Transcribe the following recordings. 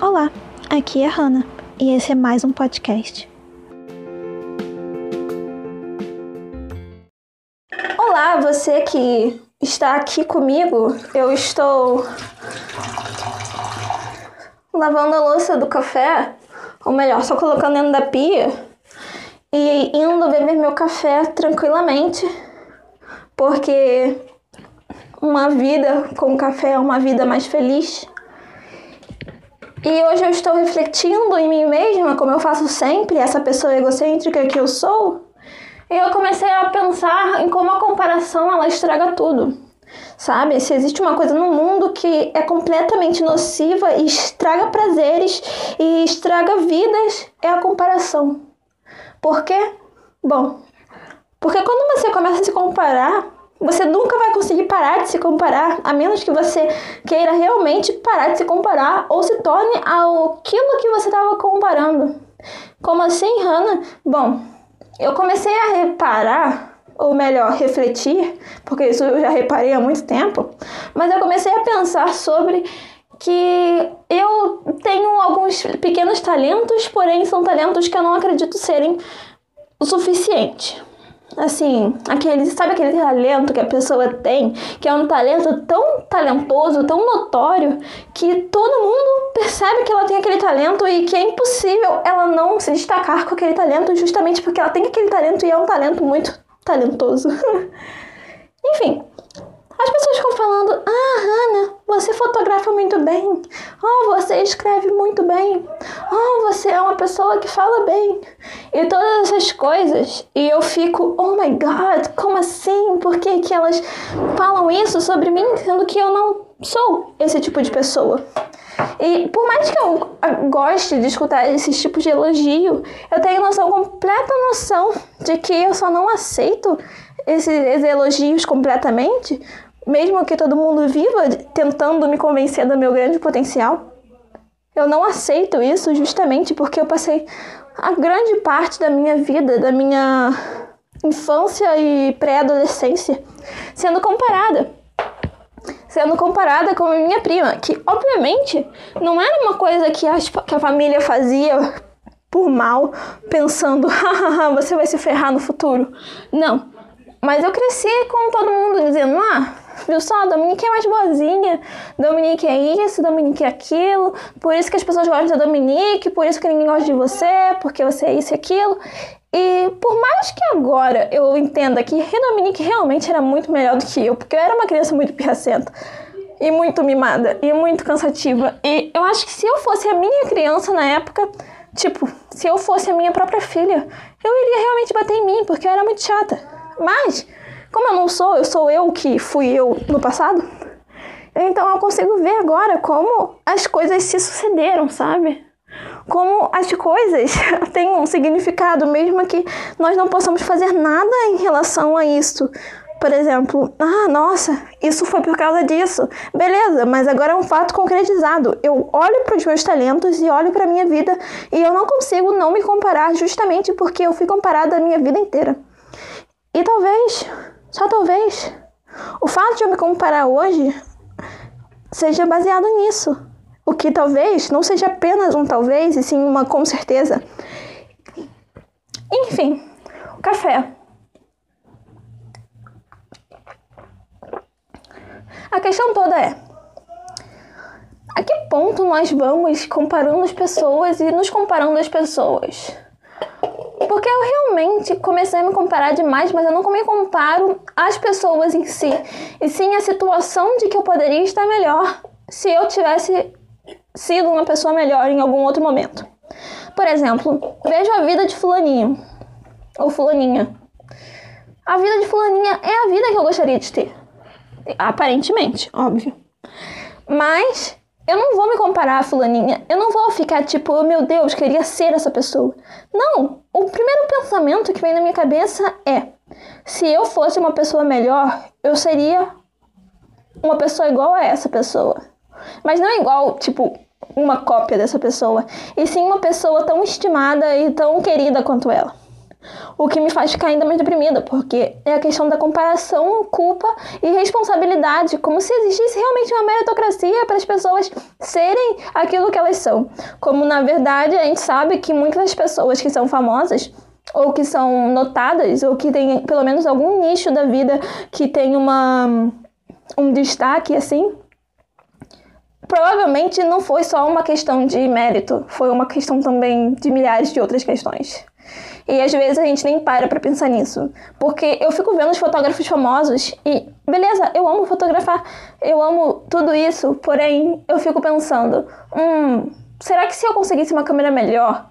Olá, aqui é a Hannah e esse é mais um podcast. Olá, você que está aqui comigo. Eu estou lavando a louça do café, ou melhor, só colocando dentro da pia e indo beber meu café tranquilamente, porque uma vida com café é uma vida mais feliz. E hoje eu estou refletindo em mim mesma, como eu faço sempre, essa pessoa egocêntrica que eu sou. E eu comecei a pensar em como a comparação ela estraga tudo. Sabe? Se existe uma coisa no mundo que é completamente nociva e estraga prazeres e estraga vidas, é a comparação. Por quê? Bom, porque quando você começa a se comparar, você nunca vai conseguir parar de se comparar, a menos que você queira realmente parar de se comparar ou se torne aquilo que você estava comparando. Como assim, Hannah? Bom, eu comecei a reparar, ou melhor, refletir, porque isso eu já reparei há muito tempo, mas eu comecei a pensar sobre que eu tenho alguns pequenos talentos, porém são talentos que eu não acredito serem o suficiente assim, aquele, sabe aquele talento que a pessoa tem, que é um talento tão talentoso, tão notório, que todo mundo percebe que ela tem aquele talento e que é impossível ela não se destacar com aquele talento justamente porque ela tem aquele talento e é um talento muito talentoso. Enfim, as pessoas ficam falando: Ah, Hannah, você fotografa muito bem. Oh, você escreve muito bem. Oh, você é uma pessoa que fala bem. E todas essas coisas. E eu fico: Oh my god, como assim? Por que, que elas falam isso sobre mim, sendo que eu não sou esse tipo de pessoa? E por mais que eu goste de escutar esses tipos de elogio, eu tenho noção, completa noção de que eu só não aceito esses elogios completamente mesmo que todo mundo viva tentando me convencer do meu grande potencial. Eu não aceito isso justamente porque eu passei a grande parte da minha vida, da minha infância e pré-adolescência, sendo comparada. Sendo comparada com a minha prima, que obviamente não era uma coisa que a, que a família fazia por mal, pensando, hahaha, você vai se ferrar no futuro. Não. Mas eu cresci com todo mundo dizendo, ah, Viu só? Dominique é mais boazinha. Dominique é isso, Dominique é aquilo. Por isso que as pessoas gostam da Dominique, por isso que ninguém gosta de você, porque você é isso e aquilo. E por mais que agora eu entenda que Dominique realmente era muito melhor do que eu, porque eu era uma criança muito pirracenta e muito mimada e muito cansativa. E eu acho que se eu fosse a minha criança na época, tipo, se eu fosse a minha própria filha, eu iria realmente bater em mim, porque eu era muito chata. Mas como eu não sou, eu sou eu que fui eu no passado. Então eu consigo ver agora como as coisas se sucederam, sabe? Como as coisas têm um significado, mesmo que nós não possamos fazer nada em relação a isso. Por exemplo, ah, nossa, isso foi por causa disso. Beleza, mas agora é um fato concretizado. Eu olho para os meus talentos e olho para a minha vida e eu não consigo não me comparar justamente porque eu fui comparada a minha vida inteira. E talvez só talvez o fato de eu me comparar hoje seja baseado nisso. O que talvez não seja apenas um talvez, e sim uma com certeza. Enfim, o café. A questão toda é: a que ponto nós vamos comparando as pessoas e nos comparando as pessoas? Realmente comecei a me comparar demais, mas eu não me comparo às pessoas em si, e sim a situação de que eu poderia estar melhor se eu tivesse sido uma pessoa melhor em algum outro momento. Por exemplo, vejo a vida de fulaninho ou fulaninha. A vida de fulaninha é a vida que eu gostaria de ter. Aparentemente, óbvio. Mas eu não vou me comparar a fulaninha. Eu não vou ficar tipo, oh, meu Deus, queria ser essa pessoa. Não. O primeiro pensamento que vem na minha cabeça é: se eu fosse uma pessoa melhor, eu seria uma pessoa igual a essa pessoa. Mas não igual, tipo, uma cópia dessa pessoa. E sim uma pessoa tão estimada e tão querida quanto ela. O que me faz ficar ainda mais deprimida, porque é a questão da comparação, culpa e responsabilidade, como se existisse realmente uma meritocracia para as pessoas serem aquilo que elas são. Como na verdade a gente sabe que muitas pessoas que são famosas ou que são notadas, ou que tem pelo menos algum nicho da vida que tem uma, um destaque assim, provavelmente não foi só uma questão de mérito, foi uma questão também de milhares de outras questões. E às vezes a gente nem para pra pensar nisso. Porque eu fico vendo os fotógrafos famosos e, beleza, eu amo fotografar, eu amo tudo isso, porém eu fico pensando, hum, será que se eu conseguisse uma câmera melhor,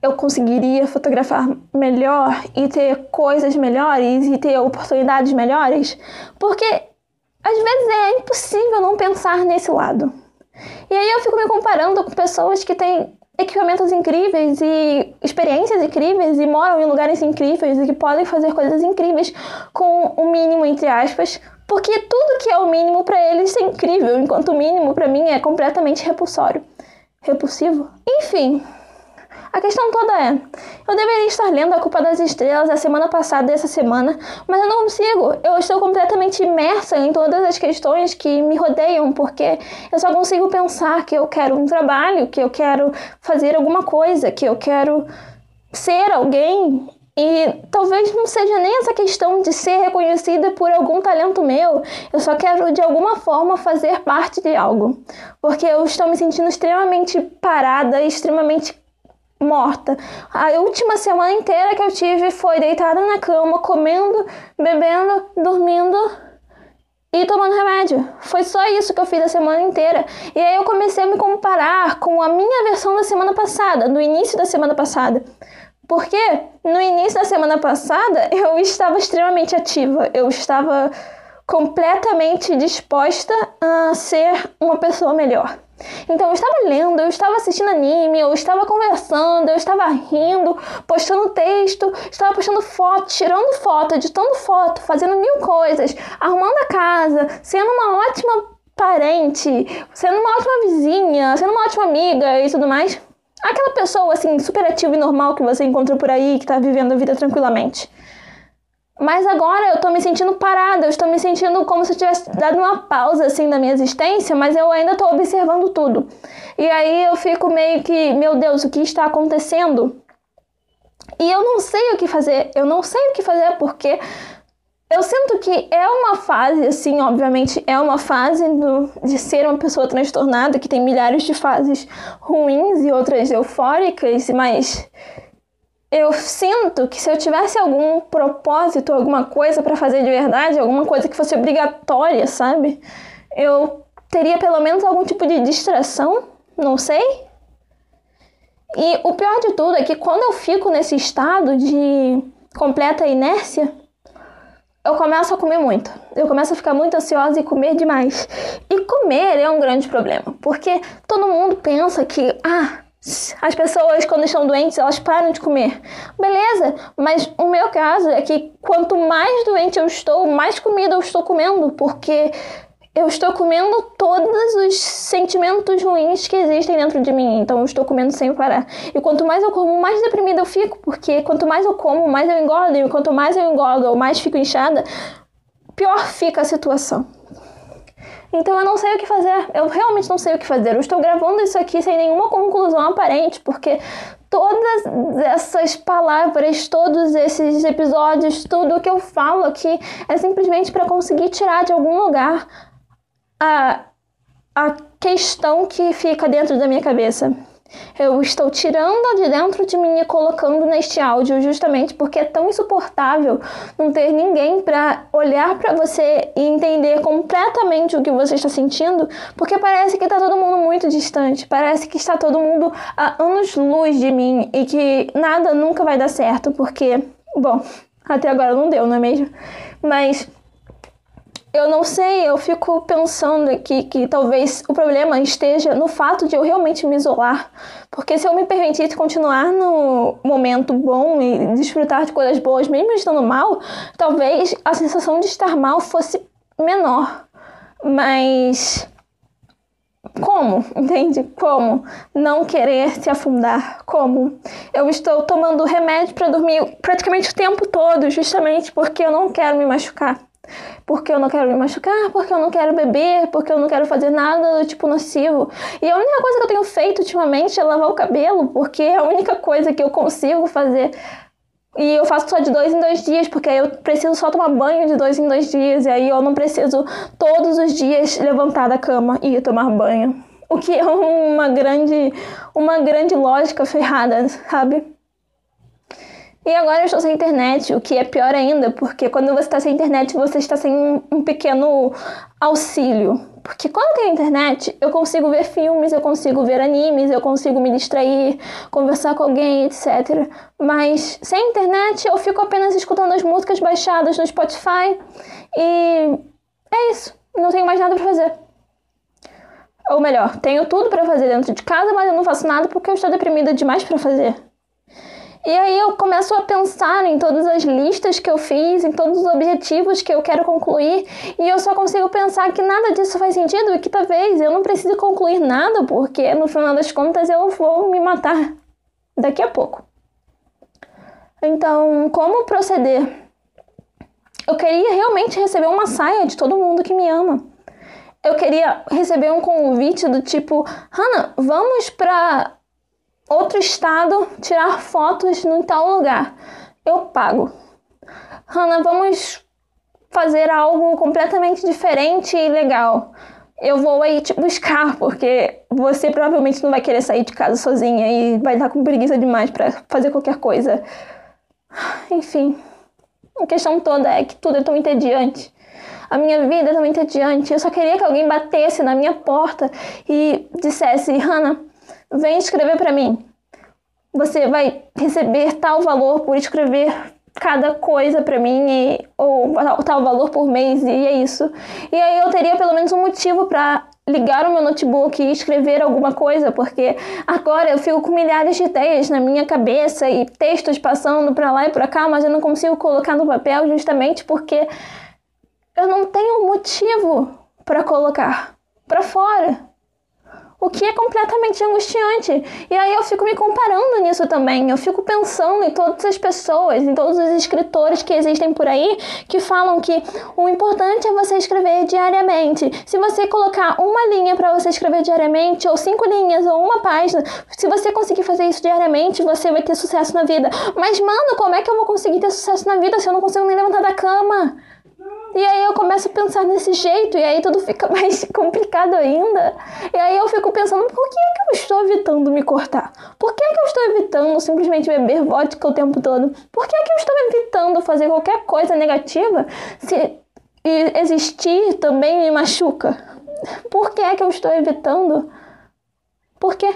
eu conseguiria fotografar melhor e ter coisas melhores e ter oportunidades melhores? Porque às vezes é impossível não pensar nesse lado. E aí eu fico me comparando com pessoas que têm equipamentos incríveis e experiências incríveis e moram em lugares incríveis e que podem fazer coisas incríveis com o mínimo entre aspas, porque tudo que é o mínimo para eles é incrível, enquanto o mínimo para mim é completamente repulsório. Repulsivo? Enfim, a questão toda é: eu deveria estar lendo A Culpa das Estrelas a semana passada e essa semana, mas eu não consigo. Eu estou completamente imersa em todas as questões que me rodeiam, porque eu só consigo pensar que eu quero um trabalho, que eu quero fazer alguma coisa, que eu quero ser alguém e talvez não seja nem essa questão de ser reconhecida por algum talento meu, eu só quero de alguma forma fazer parte de algo. Porque eu estou me sentindo extremamente parada, extremamente morta. A última semana inteira que eu tive foi deitada na cama, comendo, bebendo, dormindo e tomando remédio. Foi só isso que eu fiz a semana inteira. E aí eu comecei a me comparar com a minha versão da semana passada, no início da semana passada. Porque no início da semana passada eu estava extremamente ativa, eu estava completamente disposta a ser uma pessoa melhor. Então eu estava lendo, eu estava assistindo anime, eu estava conversando, eu estava rindo, postando texto, estava postando foto, tirando foto, editando foto, fazendo mil coisas, arrumando a casa, sendo uma ótima parente, sendo uma ótima vizinha, sendo uma ótima amiga e tudo mais. Aquela pessoa assim, super ativa e normal que você encontra por aí, que está vivendo a vida tranquilamente. Mas agora eu tô me sentindo parada, eu estou me sentindo como se eu tivesse dado uma pausa assim na minha existência, mas eu ainda tô observando tudo. E aí eu fico meio que, meu Deus, o que está acontecendo? E eu não sei o que fazer, eu não sei o que fazer porque eu sinto que é uma fase, assim, obviamente, é uma fase do, de ser uma pessoa transtornada, que tem milhares de fases ruins e outras eufóricas, mas eu sinto que se eu tivesse algum propósito, alguma coisa para fazer de verdade, alguma coisa que fosse obrigatória, sabe? Eu teria pelo menos algum tipo de distração, não sei. E o pior de tudo é que quando eu fico nesse estado de completa inércia, eu começo a comer muito. Eu começo a ficar muito ansiosa e comer demais. E comer é um grande problema, porque todo mundo pensa que, ah, as pessoas, quando estão doentes, elas param de comer. Beleza, mas o meu caso é que quanto mais doente eu estou, mais comida eu estou comendo, porque eu estou comendo todos os sentimentos ruins que existem dentro de mim. Então eu estou comendo sem parar. E quanto mais eu como, mais deprimida eu fico, porque quanto mais eu como, mais eu engordo. E quanto mais eu engordo ou mais fico inchada, pior fica a situação. Então eu não sei o que fazer. Eu realmente não sei o que fazer. Eu estou gravando isso aqui sem nenhuma conclusão aparente, porque todas essas palavras, todos esses episódios, tudo que eu falo aqui é simplesmente para conseguir tirar de algum lugar a, a questão que fica dentro da minha cabeça. Eu estou tirando de dentro de mim e colocando neste áudio justamente porque é tão insuportável não ter ninguém para olhar para você e entender completamente o que você está sentindo, porque parece que está todo mundo muito distante, parece que está todo mundo a anos-luz de mim e que nada nunca vai dar certo, porque, bom, até agora não deu, não é mesmo? Mas eu não sei, eu fico pensando aqui que talvez o problema esteja no fato de eu realmente me isolar. Porque se eu me permitisse continuar no momento bom e desfrutar de coisas boas, mesmo estando mal, talvez a sensação de estar mal fosse menor. Mas como, entende? Como não querer se afundar? Como eu estou tomando remédio para dormir praticamente o tempo todo, justamente porque eu não quero me machucar. Porque eu não quero me machucar, porque eu não quero beber, porque eu não quero fazer nada do tipo nocivo. E a única coisa que eu tenho feito ultimamente é lavar o cabelo, porque é a única coisa que eu consigo fazer e eu faço só de dois em dois dias, porque aí eu preciso só tomar banho de dois em dois dias. E aí eu não preciso todos os dias levantar da cama e tomar banho. O que é uma grande, uma grande lógica ferrada, sabe? E agora eu estou sem internet, o que é pior ainda, porque quando você está sem internet, você está sem um, pequeno auxílio. Porque quando tem internet, eu consigo ver filmes, eu consigo ver animes, eu consigo me distrair, conversar com alguém, etc. Mas sem internet, eu fico apenas escutando as músicas baixadas no Spotify e é isso. Não tenho mais nada para fazer. Ou melhor, tenho tudo para fazer dentro de casa, mas eu não faço nada porque eu estou deprimida demais para fazer. E aí eu começo a pensar em todas as listas que eu fiz, em todos os objetivos que eu quero concluir, e eu só consigo pensar que nada disso faz sentido e que talvez eu não precise concluir nada, porque no final das contas eu vou me matar daqui a pouco. Então, como proceder? Eu queria realmente receber uma saia de todo mundo que me ama. Eu queria receber um convite do tipo, Hannah, vamos pra outro estado, tirar fotos em tal lugar. Eu pago. Hanna, vamos fazer algo completamente diferente e legal. Eu vou aí te buscar, porque você provavelmente não vai querer sair de casa sozinha e vai estar com preguiça demais para fazer qualquer coisa. Enfim, a questão toda é que tudo é tão entediante. A minha vida é tão entediante. Eu só queria que alguém batesse na minha porta e dissesse: Hannah, vem escrever para mim. Você vai receber tal valor por escrever cada coisa para mim e, ou tal valor por mês e é isso. E aí eu teria pelo menos um motivo para ligar o meu notebook e escrever alguma coisa, porque agora eu fico com milhares de ideias na minha cabeça e textos passando para lá e para cá, mas eu não consigo colocar no papel justamente porque eu não tenho motivo para colocar para fora o que é completamente angustiante. E aí eu fico me comparando nisso também. Eu fico pensando em todas as pessoas, em todos os escritores que existem por aí, que falam que o importante é você escrever diariamente. Se você colocar uma linha para você escrever diariamente, ou cinco linhas, ou uma página, se você conseguir fazer isso diariamente, você vai ter sucesso na vida. Mas, mano, como é que eu vou conseguir ter sucesso na vida se eu não consigo nem levantar da cama? E aí eu começo a pensar nesse jeito, e aí tudo fica mais complicado ainda. E aí eu fico pensando, por que, é que eu estou evitando me cortar? Por que, é que eu estou evitando simplesmente beber vodka o tempo todo? Por que, é que eu estou evitando fazer qualquer coisa negativa se existir também me machuca? Por que é que eu estou evitando? Por quê?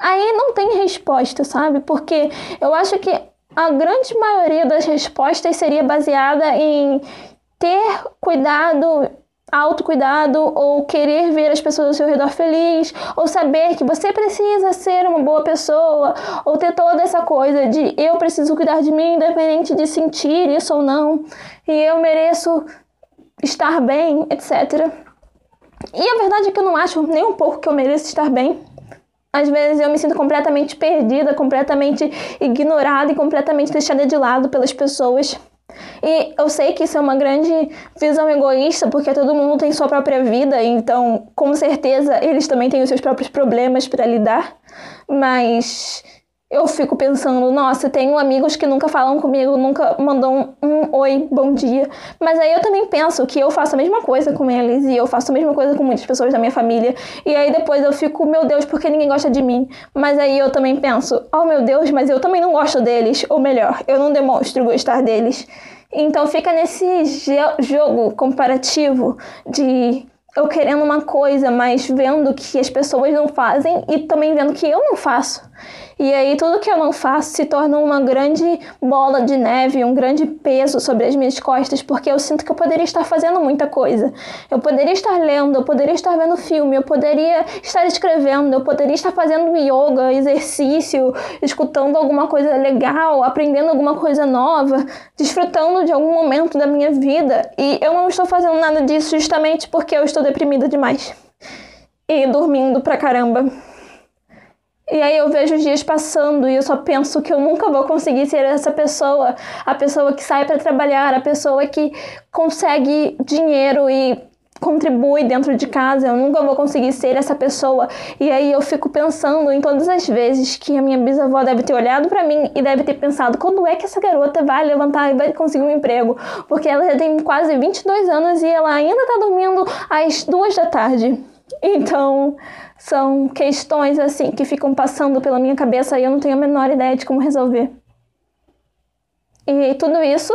Aí não tem resposta, sabe? Porque eu acho que a grande maioria das respostas seria baseada em ter cuidado, autocuidado, ou querer ver as pessoas ao seu redor feliz, ou saber que você precisa ser uma boa pessoa, ou ter toda essa coisa de eu preciso cuidar de mim, independente de sentir isso ou não, e eu mereço estar bem, etc. E a verdade é que eu não acho nem um pouco que eu mereço estar bem. Às vezes eu me sinto completamente perdida, completamente ignorada e completamente deixada de lado pelas pessoas. E eu sei que isso é uma grande visão egoísta, porque todo mundo tem sua própria vida, então com certeza eles também têm os seus próprios problemas para lidar, mas eu fico pensando, nossa, tenho amigos que nunca falam comigo, nunca mandam um, um, oi, bom dia. Mas aí eu também penso que eu faço a mesma coisa com eles e eu faço a mesma coisa com muitas pessoas da minha família. E aí depois eu fico, meu Deus, porque ninguém gosta de mim? Mas aí eu também penso, oh meu Deus, mas eu também não gosto deles. Ou melhor, eu não demonstro gostar deles. Então fica nesse jogo comparativo de eu querendo uma coisa, mas vendo que as pessoas não fazem e também vendo que eu não faço. E aí tudo que eu não faço se torna uma grande bola de neve, um grande peso sobre as minhas costas, porque eu sinto que eu poderia estar fazendo muita coisa. Eu poderia estar lendo, eu poderia estar vendo filme, eu poderia estar escrevendo, eu poderia estar fazendo yoga, exercício, escutando alguma coisa legal, aprendendo alguma coisa nova, desfrutando de algum momento da minha vida. E eu não estou fazendo nada disso justamente porque eu estou deprimida demais. e dormindo pra caramba. E aí eu vejo os dias passando e eu só penso que eu nunca vou conseguir ser essa pessoa, a pessoa que sai para trabalhar, a pessoa que consegue dinheiro e contribui dentro de casa, eu nunca vou conseguir ser essa pessoa. E aí eu fico pensando em todas as vezes que a minha bisavó deve ter olhado para mim e deve ter pensado quando é que essa garota vai levantar e vai conseguir um emprego, porque ela já tem quase 22 anos e ela ainda tá dormindo às duas da tarde. Então, são questões assim que ficam passando pela minha cabeça e eu não tenho a menor ideia de como resolver. E tudo isso,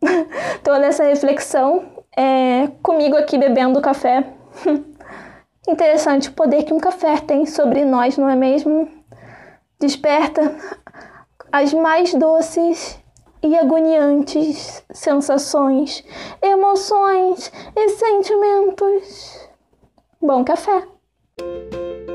toda essa reflexão, é comigo aqui bebendo café. Interessante o poder que um café tem sobre nós, não é mesmo? Desperta as mais doces e agoniantes sensações, emoções e sentimentos. Bom café! Música